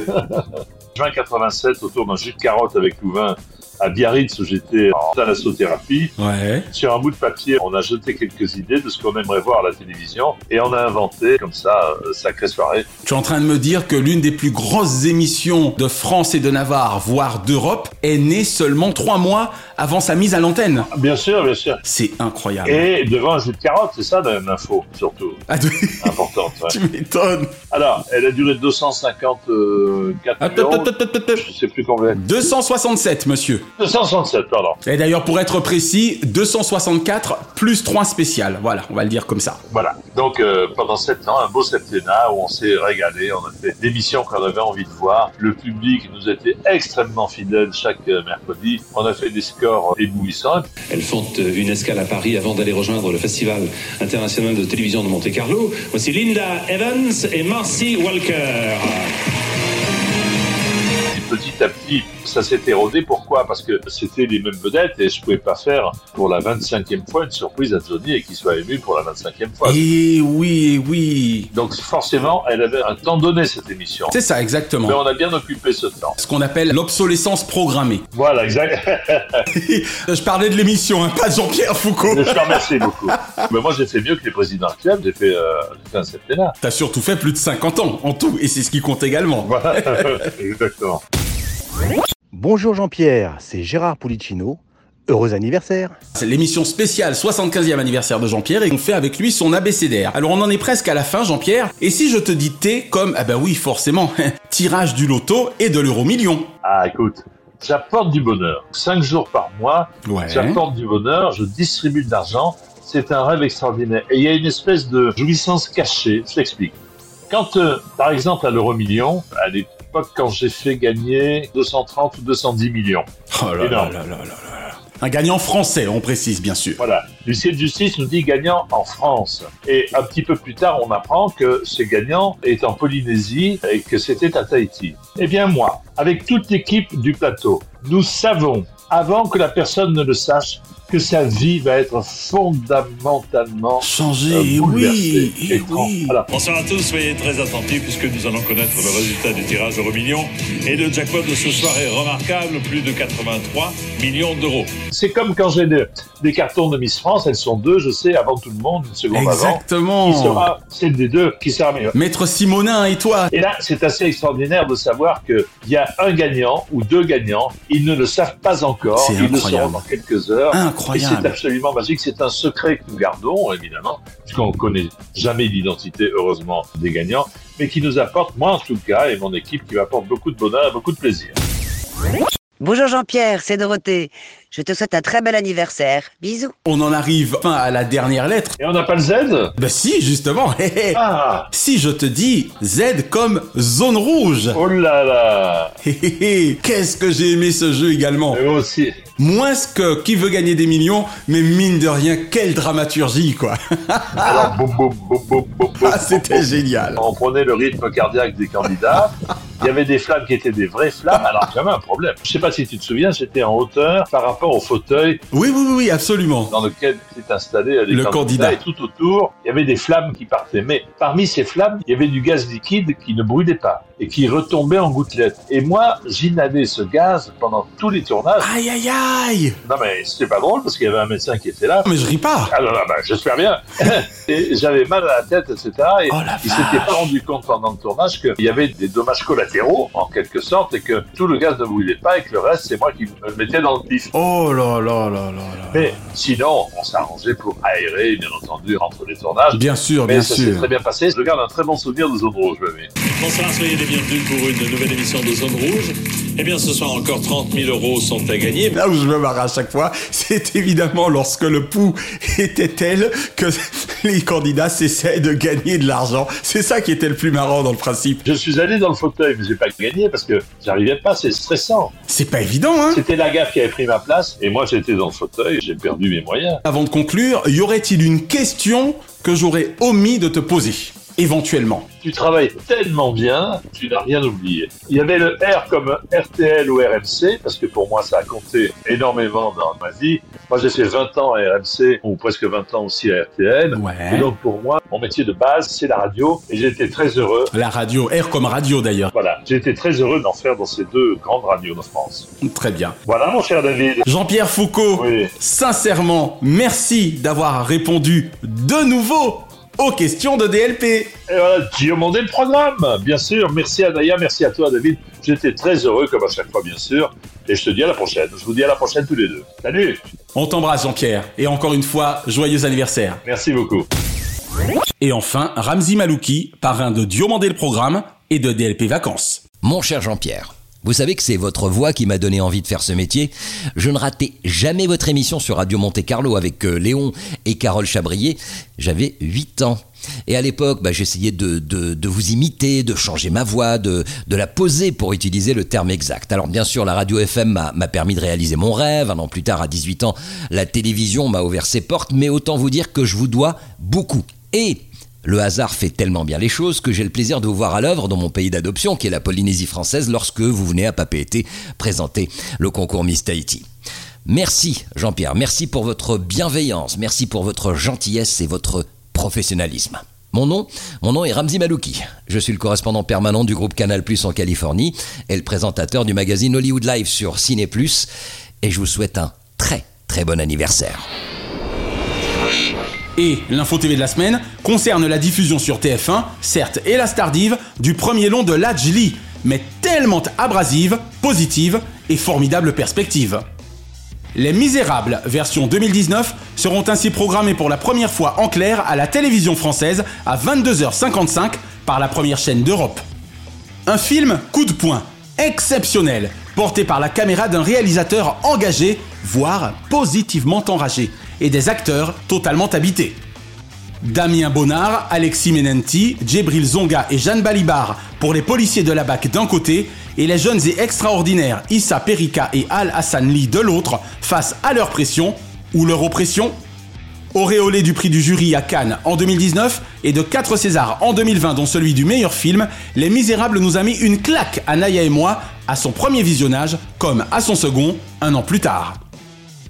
Speaker 7: Juin 87, autour d'un jus de carotte avec Louvain à Biarritz où j'étais en thalassothérapie.
Speaker 4: Ouais.
Speaker 7: Sur un bout de papier, on a jeté quelques idées de ce qu'on aimerait voir à la télévision et on a inventé comme ça euh, Sacrée soirée.
Speaker 4: Tu es en train de me dire que l'une des plus grosses émissions de France et de Navarre, voire d'Europe, est née seulement trois mois avant sa mise à l'antenne.
Speaker 7: Bien sûr, bien sûr.
Speaker 4: C'est incroyable.
Speaker 7: Et devant un jus de carotte, c'est ça l'info, surtout.
Speaker 4: Ah, tu...
Speaker 7: Importante. ouais.
Speaker 4: tu m'étonnes.
Speaker 7: Alors, elle a duré 254
Speaker 4: Attends,
Speaker 7: millions.
Speaker 4: Attends, attends, attends.
Speaker 7: Je sais plus combien.
Speaker 4: 267, monsieur.
Speaker 7: 267, pardon.
Speaker 4: Et d'ailleurs, pour être précis, 264 plus 3 spéciales. Voilà, on va le dire comme ça.
Speaker 7: Voilà. Donc, euh, pendant sept ans, un beau septennat où on s'est régalé. On a fait des missions qu'on avait envie de voir. Le public nous était extrêmement fidèle chaque euh, mercredi. On a fait des scores éblouissants.
Speaker 13: Elles font euh, une escale à Paris avant d'aller rejoindre le Festival international de télévision de Monte-Carlo. Voici Linda Evans et Marcy Walker.
Speaker 7: Et petit à petit, ça s'est érodé. Pourquoi? Parce que c'était les mêmes vedettes et je pouvais pas faire pour la 25e fois une surprise à Johnny et qu'il soit ému pour la 25e fois.
Speaker 4: Et oui, et oui.
Speaker 7: Donc forcément, elle avait un temps donné cette émission.
Speaker 4: C'est ça, exactement.
Speaker 7: Mais on a bien occupé ce temps.
Speaker 4: Ce qu'on appelle l'obsolescence programmée.
Speaker 7: Voilà, exact.
Speaker 4: Je parlais de l'émission, hein, pas de Jean-Pierre Foucault.
Speaker 7: Je te remercie beaucoup. Mais moi, j'ai fait mieux que les présidents actuels. J'ai fait, euh, fait un septennat.
Speaker 4: T'as surtout fait plus de 50 ans en tout, et c'est ce qui compte également.
Speaker 7: Voilà, exactement.
Speaker 26: Bonjour Jean-Pierre, c'est Gérard Pulicino. Heureux anniversaire.
Speaker 4: C'est l'émission spéciale 75e anniversaire de Jean-Pierre et on fait avec lui son abécédaire. Alors on en est presque à la fin Jean-Pierre, et si je te dis T comme, ah bah oui forcément, tirage du loto et de l'euro million.
Speaker 7: Ah, écoute, j'apporte du bonheur. Cinq jours par mois,
Speaker 4: Ouais.
Speaker 7: j'apporte du bonheur, je distribue de l'argent c'est un rêve extraordinaire. Et il y a une espèce de jouissance cachée. Je t'explique. Quand, euh, par exemple, à l'euro million, à l'époque, quand j'ai fait gagner 230 ou 210 millions.
Speaker 4: Oh là
Speaker 7: Énorme.
Speaker 4: là là là là là. Un gagnant français, on précise bien sûr.
Speaker 7: Voilà. L'huissier de justice nous dit gagnant en France. Et un petit peu plus tard, on apprend que ce gagnant est en Polynésie et que c'était à Tahiti. Eh bien, moi, avec toute l'équipe du plateau, nous savons, avant que la personne ne le sache, que sa vie va être fondamentalement
Speaker 4: changée.
Speaker 7: euh,
Speaker 4: oui,
Speaker 7: bouleversée.
Speaker 4: et oui.
Speaker 7: voilà.
Speaker 8: Bonsoir à tous, soyez très attentifs puisque nous allons connaître le résultat du tirage euro million. Et le jackpot de ce soir est remarquable, plus de 83 millions d'euros.
Speaker 7: C'est comme quand j'ai des, des cartons de Miss France, elles sont deux, je sais, avant tout le monde, une seconde
Speaker 4: Exactement.
Speaker 7: avant. Qui sera celle des deux qui sera meilleure.
Speaker 4: Maître Simonin et toi
Speaker 7: Et là, c'est assez extraordinaire de savoir qu'il y a un gagnant ou deux gagnants. Ils ne le savent pas encore.
Speaker 4: C'est
Speaker 7: Ils le sauront dans quelques heures.
Speaker 4: Incroyable.
Speaker 7: Et c'est absolument magique. C'est un secret que nous gardons, évidemment, puisqu'on ne connaît jamais l'identité, heureusement, des gagnants, mais qui nous apporte, moi en tout cas, et mon équipe, qui m'apporte beaucoup de bonheur et beaucoup de plaisir.
Speaker 27: Bonjour Jean-Pierre, c'est Dorothée. Je te souhaite un très bel anniversaire. Bisous.
Speaker 4: On en arrive enfin à la dernière lettre.
Speaker 7: Et on n'a pas le Z
Speaker 4: Bah si, justement.
Speaker 7: Ah
Speaker 4: Si je te dis Z comme zone rouge.
Speaker 7: Oh là là.
Speaker 4: Qu'est-ce que j'ai aimé ce jeu également.
Speaker 7: Et moi aussi.
Speaker 4: Moins que qui veut gagner des millions, mais mine de rien, quelle dramaturgie quoi.
Speaker 7: Alors, boum, boum, boum, boum, boum, boum.
Speaker 4: Ah, c'était génial.
Speaker 7: On prenait le rythme cardiaque des candidats. Il y avait des flammes qui étaient des vraies flammes. Alors, j'avais un problème. Je sais pas si tu te souviens, j'étais en hauteur par rapport au fauteuil
Speaker 4: Oui, oui, oui, oui, absolument.
Speaker 7: dans lequel s'est installé les
Speaker 4: Le candidat.
Speaker 7: Et tout autour, il y avait des flammes qui partaient. Mais parmi ces flammes, il y avait du gaz liquide qui ne brûlait pas et qui retombait en gouttelettes. Et moi, j'inhalais ce gaz pendant tous les tournages.
Speaker 4: Aïe, aïe, aïe.
Speaker 7: Non, mais c'était pas drôle parce qu'il y avait un médecin qui était là.
Speaker 4: Mais je ris pas.
Speaker 7: Ah non, non, bah, j'espère bien. et j'avais mal à la tête, etc. Et
Speaker 4: Oh
Speaker 7: il s'était pas rendu compte pendant le tournage qu'il y avait des dommages collatéraux, en quelque sorte, et que tout le gaz ne brûlait pas et que le reste, c'est moi qui me mettais dans le pif.
Speaker 4: Oh là là là là là.
Speaker 7: Mais sinon, on s'arrangeait pour aérer, bien entendu, entre les tournages.
Speaker 4: Bien sûr,
Speaker 7: Mais
Speaker 4: bien
Speaker 7: ça s'est
Speaker 4: sûr.
Speaker 7: très bien passé. Je garde un très bon souvenir de Zone Rouge, oui.
Speaker 8: Bonsoir, soyez les bienvenus pour une nouvelle émission de Zone Rouge. Eh bien, ce soir encore 30 000 euros sont à gagner.
Speaker 4: Là où je me marre à chaque fois, c'est évidemment lorsque le pouls était tel que les candidats cessaient de gagner de l'argent. C'est ça qui était le plus marrant dans le principe.
Speaker 7: Je suis allé dans le fauteuil, mais j'ai pas gagné parce que j'arrivais pas, c'est stressant.
Speaker 4: C'est pas évident, hein
Speaker 7: C'était la gaffe qui avait pris ma place, et moi j'étais dans le fauteuil, j'ai perdu mes moyens.
Speaker 4: Avant de conclure, y aurait-il une question que j'aurais omis de te poser? Éventuellement.
Speaker 7: Tu travailles tellement bien, tu n'as rien oublié. Il y avait le R comme RTL ou RMC, parce que pour moi ça a compté énormément dans ma vie. Moi j'ai fait 20 ans à RMC, ou presque 20 ans aussi à RTL.
Speaker 4: Ouais.
Speaker 7: Et donc pour moi, mon métier de base, c'est la radio, et j'ai été très heureux.
Speaker 4: La radio, R comme radio d'ailleurs.
Speaker 7: Voilà, j'ai été très heureux d'en faire dans ces deux grandes radios de France.
Speaker 4: Très bien.
Speaker 7: Voilà mon cher David.
Speaker 4: Jean-Pierre Foucault,
Speaker 7: Oui.
Speaker 4: sincèrement, merci d'avoir répondu de nouveau aux questions de DLP.
Speaker 7: Et voilà, diamondé le programme, bien sûr. Merci à Naya, merci à toi David. J'étais très heureux comme à chaque fois, bien sûr. Et je te dis à la prochaine. Je vous dis à la prochaine tous les deux. Salut
Speaker 4: On t'embrasse Jean-Pierre. Et encore une fois, joyeux anniversaire.
Speaker 7: Merci beaucoup.
Speaker 4: Et enfin, Ramzi Malouki, parrain de Diomandé le programme et de DLP Vacances.
Speaker 28: Mon cher Jean-Pierre, vous savez que c'est votre voix qui m'a donné envie de faire ce métier. Je ne ratais jamais votre émission sur Radio Monte Carlo avec euh, Léon et Carole Chabrier. J'avais 8 ans. Et à l'époque, bah, j'essayais de, vous imiter, de changer ma voix, de, la poser pour utiliser le terme exact. Alors bien sûr, la radio FM m'a permis de réaliser mon rêve. Un an plus tard, à 18 ans, la télévision m'a ouvert ses portes. Mais autant vous dire que je vous dois beaucoup. Et le hasard fait tellement bien les choses que j'ai le plaisir de vous voir à l'œuvre dans mon pays d'adoption, qui est la Polynésie française, lorsque vous venez à Papeete présenter le concours Miss Tahiti. Merci Jean-Pierre, merci pour votre bienveillance, merci pour votre gentillesse et votre professionnalisme. Mon nom, mon nom est Ramzi Malouki. Je suis le correspondant permanent du groupe Canal Plus en Californie et le présentateur du magazine Hollywood Live sur Ciné Plus. Et je vous souhaite un très très bon anniversaire.
Speaker 4: Et l'info TV de la semaine concerne la diffusion sur TF1, certes, et la Stardive du premier long de Lajli, mais tellement abrasive, positive et formidable perspective. Les Misérables, version 2019, seront ainsi programmés pour la première fois en clair à la télévision française à 22h55 par la première chaîne d'Europe. Un film coup de poing, exceptionnel, porté par la caméra d'un réalisateur engagé, voire positivement enragé. Et des acteurs totalement habités. Damien Bonnard, Alexis Menenti, Djibril Zonga et Jeanne Balibar pour les policiers de la BAC d'un côté et les jeunes et extraordinaires Issa Perika et Al Hassan Lee de l'autre face à leur pression ou leur oppression Auréolé du prix du jury à Cannes en 2019 et de 4 Césars en 2020 dont celui du meilleur film, Les Misérables nous a mis une claque à Naya et moi à son premier visionnage comme à son second un an plus tard.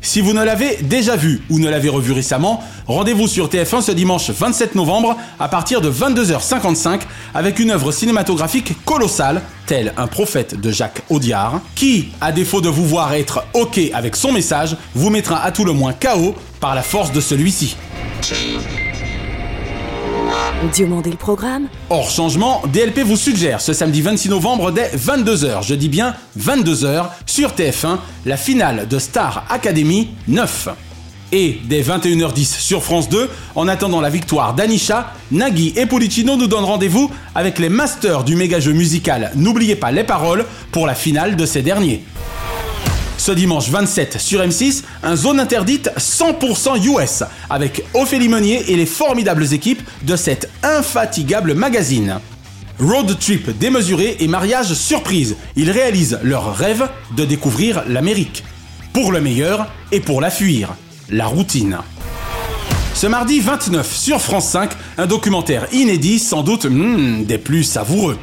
Speaker 4: Si vous ne l'avez déjà vu ou ne l'avez revu récemment, rendez-vous sur TF1 ce dimanche 27 novembre à partir de 22h55 avec une œuvre cinématographique colossale, tel un prophète de Jacques Audiard, qui, à défaut de vous voir être OK avec son message, vous mettra à tout le moins KO par la force de celui-ci.
Speaker 29: Diomandé le programme
Speaker 4: Hors changement, DLP vous suggère ce samedi 26 novembre dès 22h, je dis bien 22h, sur TF1, la finale de Star Academy 9. Et dès 21h10 sur France 2, en attendant la victoire d'Anisha, Nagui et Policino nous donnent rendez-vous avec les masters du méga jeu musical N'oubliez pas les paroles pour la finale de ces derniers. Ce dimanche 27 sur M6, un zone interdite 100% US avec Ophélie Meunier et les formidables équipes de cet infatigable magazine. Road trip démesuré et mariage surprise. Ils réalisent leur rêve de découvrir l'Amérique. Pour le meilleur et pour la fuir. La routine. Ce mardi 29 sur France 5, un documentaire inédit, sans doute hmm, des plus savoureux.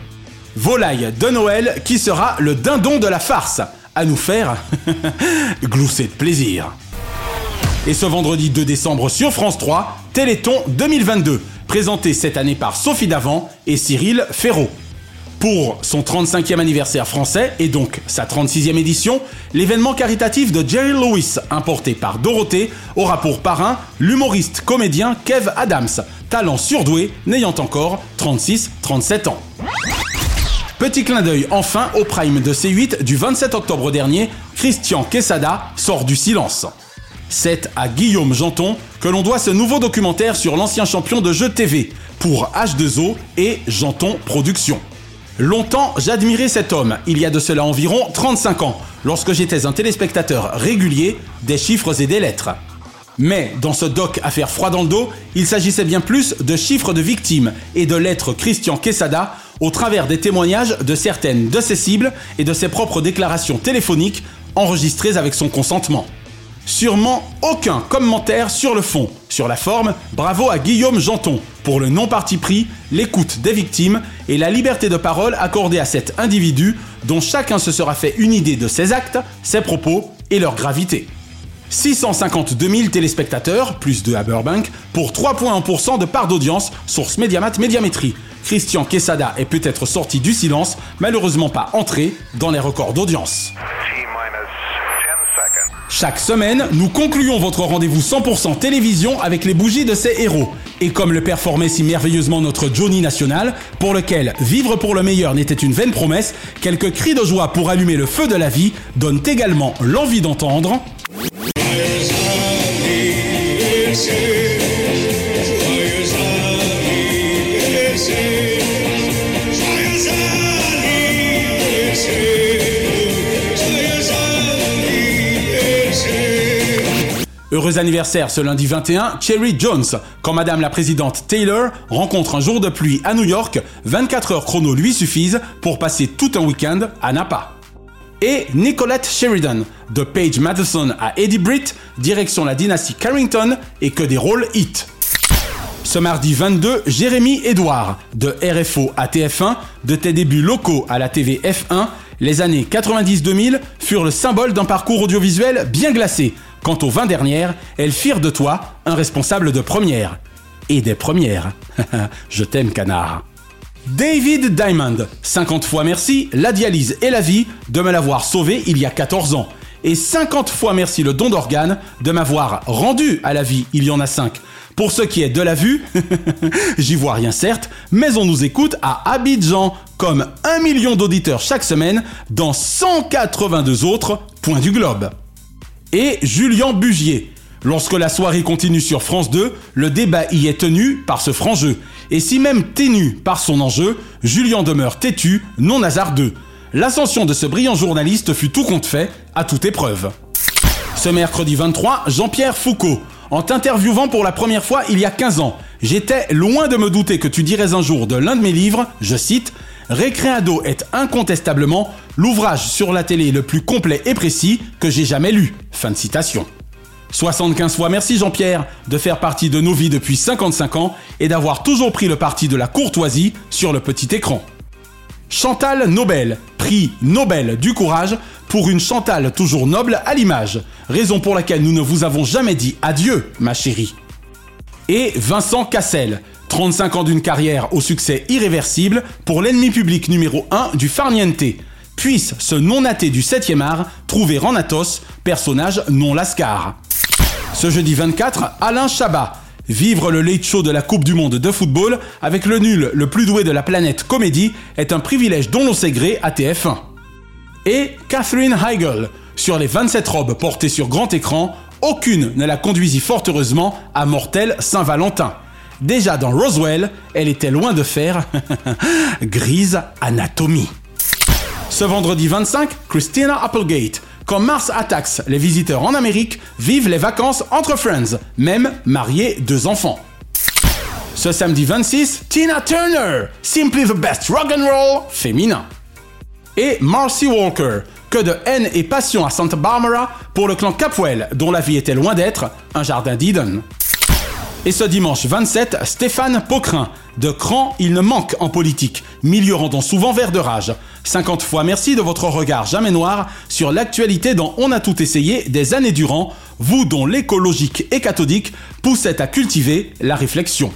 Speaker 4: Volaille de Noël qui sera le dindon de la farce à nous faire glousser de plaisir. Et ce vendredi 2 décembre sur France 3, Téléthon 2022, présenté cette année par Sophie Davant et Cyril Ferraud. Pour son 35e anniversaire français et donc sa 36e édition, l'événement caritatif de Jerry Lewis, importé par Dorothée, aura pour parrain l'humoriste comédien Kev Adams, talent surdoué n'ayant encore 36-37 ans. Petit clin d'œil enfin au prime de C8 du 27 octobre dernier, Christian Quesada sort du silence. C'est à Guillaume Janton que l'on doit ce nouveau documentaire sur l'ancien champion de jeux TV pour H2O et Janton Productions. Longtemps, j'admirais cet homme, il y a de cela environ 35 ans, lorsque j'étais un téléspectateur régulier des chiffres et des lettres. Mais dans ce doc à faire froid dans le dos, il s'agissait bien plus de chiffres de victimes et de lettres Christian Quesada au travers des témoignages de certaines de ses cibles et de ses propres déclarations téléphoniques enregistrées avec son consentement. Sûrement aucun commentaire sur le fond. Sur la forme, bravo à Guillaume Janton pour le non-parti pris, l'écoute des victimes et la liberté de parole accordée à cet individu dont chacun se sera fait une idée de ses actes, ses propos et leur gravité. 652 000 téléspectateurs, plus de à Burbank, pour 3,1% de part d'audience, source Mediamat Médiamétrie. Christian Quesada est peut-être sorti du silence, malheureusement pas entré dans les records d'audience. Chaque semaine, nous concluons votre rendez-vous 100% télévision avec les bougies de ces héros. Et comme le performait si merveilleusement notre Johnny National, pour lequel vivre pour le meilleur n'était une vaine promesse, quelques cris de joie pour allumer le feu de la vie donnent également l'envie d'entendre. Heureux anniversaire ce lundi 21, Cherry Jones, quand Madame la Présidente Taylor rencontre un jour de pluie à New York, 24 heures chrono lui suffisent pour passer tout un week-end à Napa. Et Nicolette Sheridan, de Paige Madison à Eddie Britt, direction la dynastie Carrington et que des rôles hits. Ce mardi 22, Jérémy Edouard, de RFO à TF1, de tes débuts locaux à la TV F1, les années 90-2000 furent le symbole d'un parcours audiovisuel bien glacé. Quant aux 20 dernières, elles firent de toi un responsable de première. Et des premières. Je t'aime, canard. David Diamond, 50 fois merci, la dialyse et la vie de me l'avoir sauvé il y a 14 ans. Et 50 fois merci le don d'organes de m'avoir rendu à la vie il y en a 5. Pour ce qui est de la vue, j'y vois rien certes, mais on nous écoute à Abidjan, comme un million d'auditeurs chaque semaine dans 182 autres points du globe. Et Julien Bugier. Lorsque la soirée continue sur France 2, le débat y est tenu par ce franc jeu. Et si même ténu par son enjeu, Julien demeure têtu, non hasardeux. L'ascension de ce brillant journaliste fut tout compte fait, à toute épreuve. Ce mercredi 23, Jean-Pierre Foucault. En t'interviewant pour la première fois il y a 15 ans, j'étais loin de me douter que tu dirais un jour de l'un de mes livres, je cite, Récréado est incontestablement l'ouvrage sur la télé le plus complet et précis que j'ai jamais lu. Fin de citation. 75 fois merci Jean-Pierre de faire partie de nos vies depuis 55 ans et d'avoir toujours pris le parti de la courtoisie sur le petit écran. Chantal Nobel, prix Nobel du courage pour une Chantal toujours noble à l'image, raison pour laquelle nous ne vous avons jamais dit adieu, ma chérie. Et Vincent Cassel, 35 ans d'une carrière au succès irréversible pour l'ennemi public numéro 1 du Farniente. Puisse ce non-athée du 7e art trouver en personnage non lascar. Ce jeudi 24, Alain Chabat. Vivre le late show de la Coupe du Monde de football avec le nul le plus doué de la planète comédie est un privilège dont l'on sait gré à TF1. Et Catherine Heigl. Sur les 27 robes portées sur grand écran, aucune ne la conduisit fort heureusement à Mortel Saint-Valentin. Déjà dans Roswell, elle était loin de faire grise anatomie. Ce vendredi 25, Christina Applegate. Quand Mars Attacks, les visiteurs en Amérique vivent les vacances entre friends, même mariés, deux enfants. Ce samedi 26, Tina Turner, Simply the Best Rock and Roll féminin. Et Marcy Walker, que de haine et passion à Santa Barbara pour le clan Capwell, dont la vie était loin d'être un jardin d'Eden. Et ce dimanche 27, Stéphane Pocrin. De cran, il ne manque en politique, milieu rendant souvent vert de rage. 50 fois merci de votre regard jamais noir sur l'actualité dont On a tout essayé des années durant, vous dont l'écologique et cathodique poussait à cultiver la réflexion.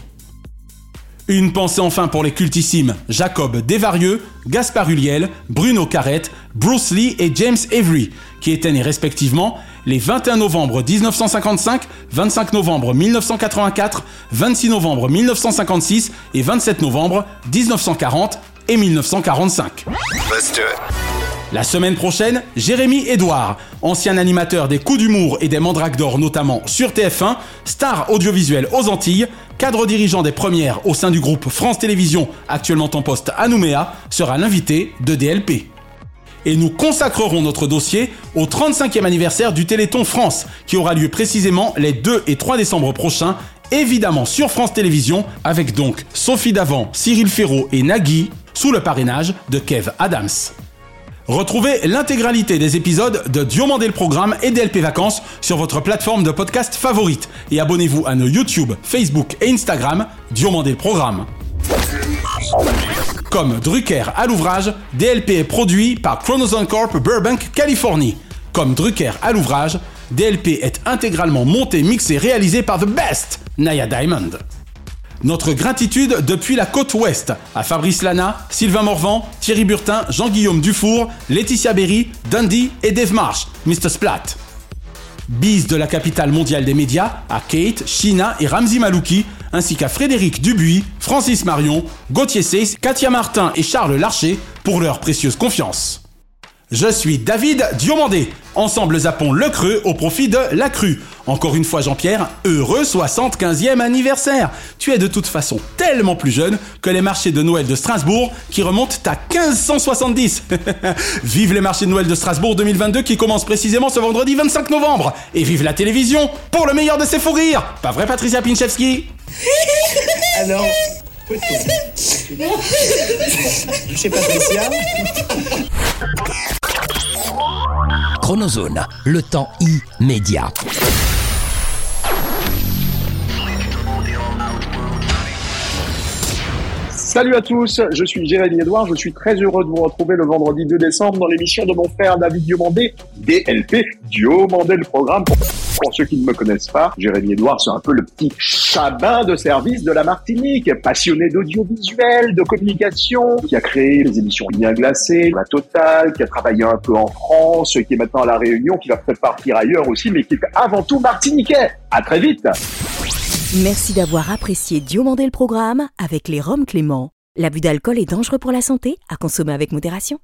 Speaker 4: Une pensée enfin pour les cultissimes Jacob Desvarieux, Gaspard Huliel, Bruno Carrette, Bruce Lee et James Avery, qui étaient nés respectivement les 21 novembre 1955, 25 novembre 1984, 26 novembre 1956 et 27 novembre 1940 et 1945. La semaine prochaine, Jérémy Edouard, ancien animateur des coups d'humour et des mandrakes d'or notamment sur TF1, star audiovisuel aux Antilles, cadre dirigeant des premières au sein du groupe France Télévisions, actuellement en poste à Nouméa, sera l'invité de DLP. Et nous consacrerons notre dossier au 35e anniversaire du Téléthon France, qui aura lieu précisément les 2 et 3 décembre prochains, évidemment sur France Télévisions, avec donc Sophie Davant, Cyril Ferraud et Nagui, sous le parrainage de Kev Adams. Retrouvez l'intégralité des épisodes de Diomandé le Programme et DLP Vacances sur votre plateforme de podcast favorite et abonnez-vous à nos YouTube, Facebook et Instagram Diomandé le Programme. Comme Drucker à l'ouvrage, DLP est produit par Chronozone Corp Burbank, Californie. Comme Drucker à l'ouvrage, DLP est intégralement monté, mixé, réalisé par The Best, Naya Diamond. Notre gratitude depuis la côte ouest à Fabrice Lana, Sylvain Morvan, Thierry Burtin, Jean-Guillaume Dufour, Laetitia Berry, Dundee et Dave Marsh, Mr. Splat. Bise de la capitale mondiale des médias à Kate, Shina et Ramzi Malouki, ainsi qu'à Frédéric Dubuis, Francis Marion, Gauthier Seyss, Katia Martin et Charles Larcher pour leur précieuse confiance. Je suis David Diomandé. Ensemble zappons le creux au profit de la crue. Encore une fois Jean-Pierre, heureux 75e anniversaire. Tu es de toute façon tellement plus jeune que les marchés de Noël de Strasbourg qui remontent à 1570. vive les marchés de Noël de Strasbourg 2022 qui commencent précisément ce vendredi 25 novembre. Et vive la télévision pour le meilleur de ses fous rires. Pas vrai Patricia Pinchevski
Speaker 30: Alors, chez Patricia.
Speaker 28: Chronozone, le temps immédiat.
Speaker 31: Salut à tous, je suis Jérémy Edouard, je suis très heureux de vous retrouver le vendredi 2 décembre dans l'émission de mon frère David Diomandé, DLP, Diomandé le programme. Ceux qui ne me connaissent pas, Jérémy Edouard, c'est un peu le petit chabin de service de la Martinique, passionné d'audiovisuel, de communication, qui a créé les émissions Lien glacé, La Totale, qui a travaillé un peu en France, qui est maintenant à La Réunion, qui va peut-être partir ailleurs aussi, mais qui est avant tout martiniquais. À très vite
Speaker 29: Merci d'avoir apprécié Diomandé le programme avec les Roms Clément. L'abus d'alcool est dangereux pour la santé, à consommer avec modération.